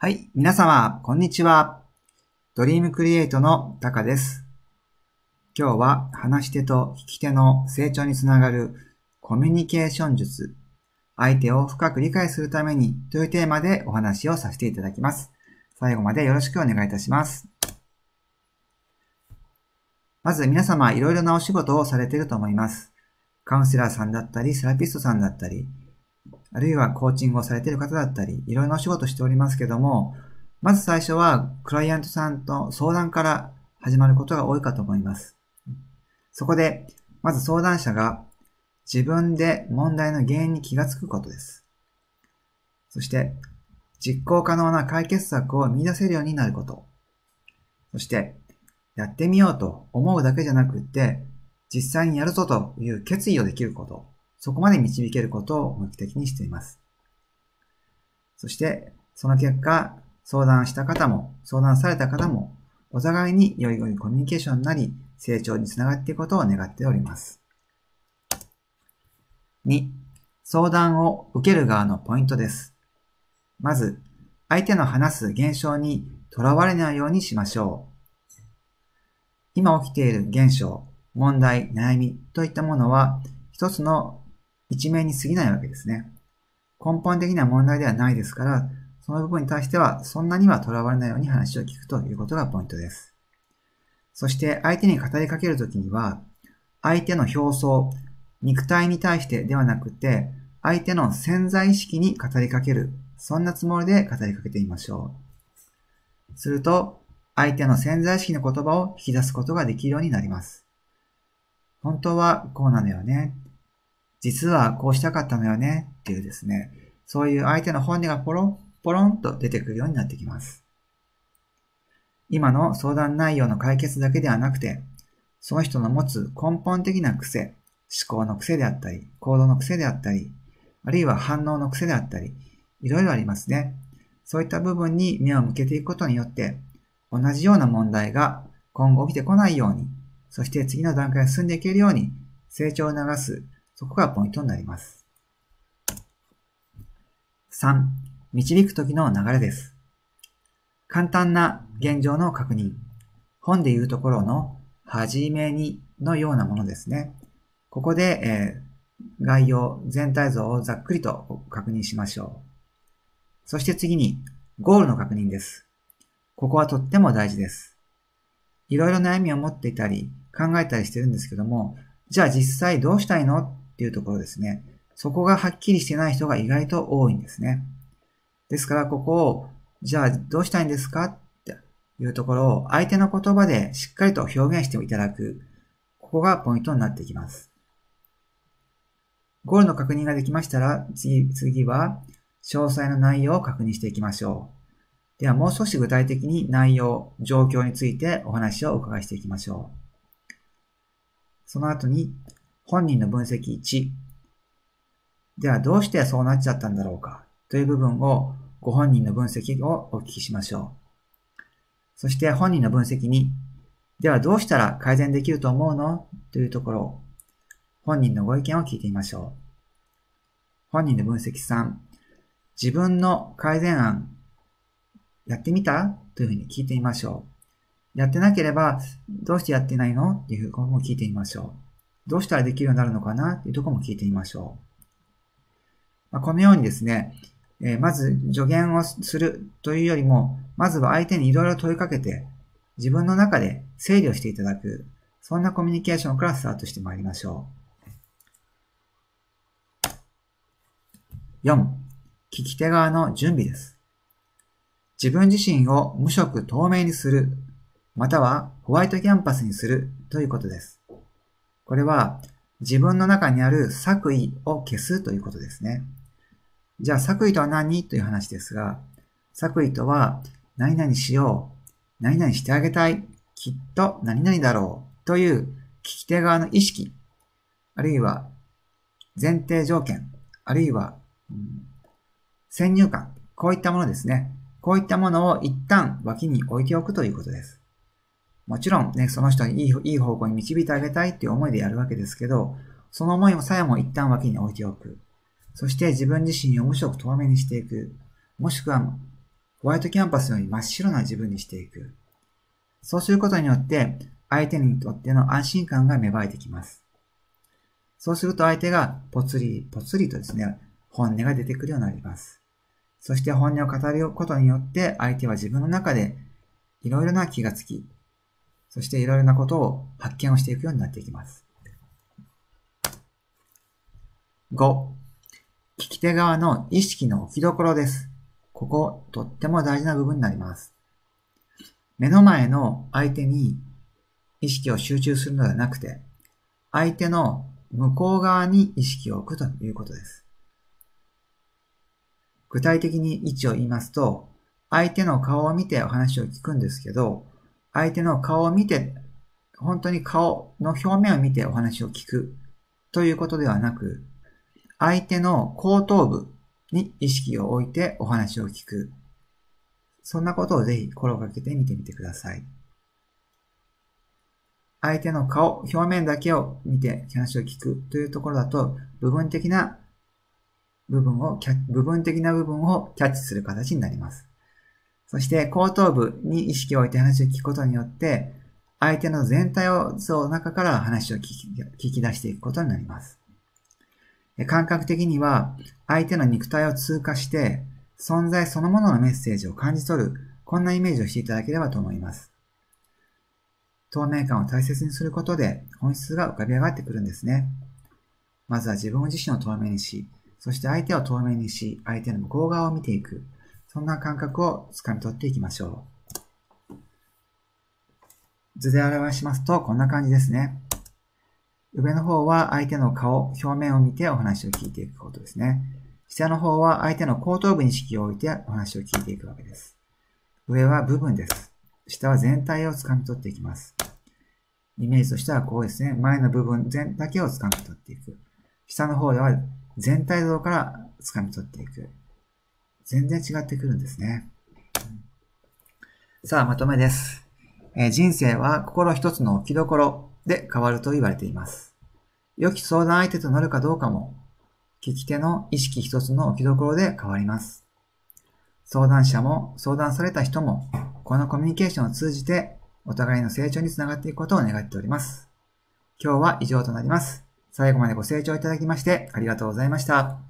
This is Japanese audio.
はい、皆様、こんにちは。ドリームクリエイトのタカです。今日は話し手と聞き手の成長につながるコミュニケーション術、相手を深く理解するためにというテーマでお話をさせていただきます。最後までよろしくお願いいたします。まず皆様いろいろなお仕事をされていると思います。カウンセラーさんだったり、セラピストさんだったり、あるいはコーチングをされている方だったり、いろいろなお仕事しておりますけども、まず最初はクライアントさんと相談から始まることが多いかと思います。そこで、まず相談者が自分で問題の原因に気がつくことです。そして、実行可能な解決策を見出せるようになること。そして、やってみようと思うだけじゃなくって、実際にやるぞという決意をできること。そこまで導けることを目的にしています。そして、その結果、相談した方も、相談された方も、お互いに良い良いコミュニケーションになり、成長につながっていくことを願っております。2、相談を受ける側のポイントです。まず、相手の話す現象にとらわれないようにしましょう。今起きている現象、問題、悩みといったものは、一つの一面に過ぎないわけですね。根本的な問題ではないですから、その部分に対してはそんなにはとらわれないように話を聞くということがポイントです。そして相手に語りかけるときには、相手の表層、肉体に対してではなくて、相手の潜在意識に語りかける、そんなつもりで語りかけてみましょう。すると、相手の潜在意識の言葉を引き出すことができるようになります。本当はこうなのよね。実はこうしたかったのよねっていうですね、そういう相手の本音がポロン、ポロンと出てくるようになってきます。今の相談内容の解決だけではなくて、その人の持つ根本的な癖、思考の癖であったり、行動の癖であったり、あるいは反応の癖であったり、いろいろありますね。そういった部分に目を向けていくことによって、同じような問題が今後起きてこないように、そして次の段階に進んでいけるように成長を促す、そこがポイントになります。3、導く時の流れです。簡単な現状の確認。本でいうところの、はじめにのようなものですね。ここで、えー概要、全体像をざっくりと確認しましょう。そして次に、ゴールの確認です。ここはとっても大事です。いろいろ悩みを持っていたり、考えたりしてるんですけども、じゃあ実際どうしたいのっていうところですね。そこがはっきりしてない人が意外と多いんですね。ですからここを、じゃあどうしたいんですかっていうところを相手の言葉でしっかりと表現していただく。ここがポイントになってきます。ゴールの確認ができましたら、次、次は詳細の内容を確認していきましょう。ではもう少し具体的に内容、状況についてお話をお伺いしていきましょう。その後に、本人の分析1。ではどうしてそうなっちゃったんだろうか？という部分をご本人の分析をお聞きしましょう。そして本人の分析2。ではどうしたら改善できると思うの？というところ本人のご意見を聞いてみましょう。本人の分析3。自分の改善案やってみた？というふうに聞いてみましょう。やってなければ、どうしてやってないの？っていうところも聞いてみましょう。どうしたらできるようになるのかなっていうとこも聞いてみましょう。まあ、このようにですね、えーまず助言をするというよりも、まずは相手にいろいろ問いかけて、自分の中で整理をしていただく、そんなコミュニケーションからスタートしてまいりましょう。4、聞き手側の準備です。自分自身を無色透明にする、またはホワイトキャンパスにするということです。これは自分の中にある作為を消すということですね。じゃあ作為とは何という話ですが、作為とは何々しよう、何々してあげたい、きっと何々だろうという聞き手側の意識、あるいは前提条件、あるいは、うん先入観、こういったものですね。こういったものを一旦脇に置いておくということです。もちろんね、その人にいいいい方向に導いてあげたいっていう思いでやるわけですけど、その思いもさえも一旦脇に置いておく。そして自分自身を無色透明にしていく。もしくは、ホワイトキャンパスより真っ白な自分にしていく。そうすることによって、相手にとっての安心感が芽生えてきます。そうすると相手がぽつりぽつりとですね、本音が出てくるようになります。そして本音を語ることによって相手は自分の中でいろいろな気がつき、そしていろいろなことを発見をしていくようになっていきます。5、聞き手側の意識の置きどころです。ここ、とっても大事な部分になります。目の前の相手に意識を集中するのではなくて、相手の向こう側に意識を置くということです。具体的に位置を言いますと、相手の顔を見てお話を聞くんですけど、相手の顔を見て、本当に顔の表面を見てお話を聞くということではなく、相手の後頭部に意識を置いてお話を聞く。そんなことをぜひ心がけてみてみてください。相手の顔、表面だけを見て話を聞くというところだと、部分的な部分を、部分的な部分をキャッチする形になります。そして後頭部に意識を置いて話を聞くことによって、相手の全体を、その中から話を聞き聞き出していくことになります。感覚的には、相手の肉体を通過して、存在そのもののメッセージを感じ取る、こんなイメージをしていただければと思います。透明感を大切にすることで本質が浮かび上がってくるんですね。まずは自分自身を透明にし、そして相手を透明にし、相手の向こう側を見ていく。そんな感覚を掴み取っていきましょう。図で表しますと、こんな感じですね。上の方は相手の顔、表面を見てお話を聞いていくことですね。下の方は相手の後頭部に意識を置いてお話を聞いていくわけです。上は部分です。下は全体を掴み取っていきます。イメージとしてはこうですね。前の部分全だけを掴み取っていく。下の方では全体像から掴み取っていく。全然違ってくるんですね。さあ、まとめです。え、人生は心一つの置きどころで変わると言われています。良き相談相手となるかどうかも、聞き手の意識一つの置きどころで変わります。相談者も相談された人も、このコミュニケーションを通じてお互いの成長につながっていくことを願っております。今日は以上となります。最後までご清聴いただきましてありがとうございました。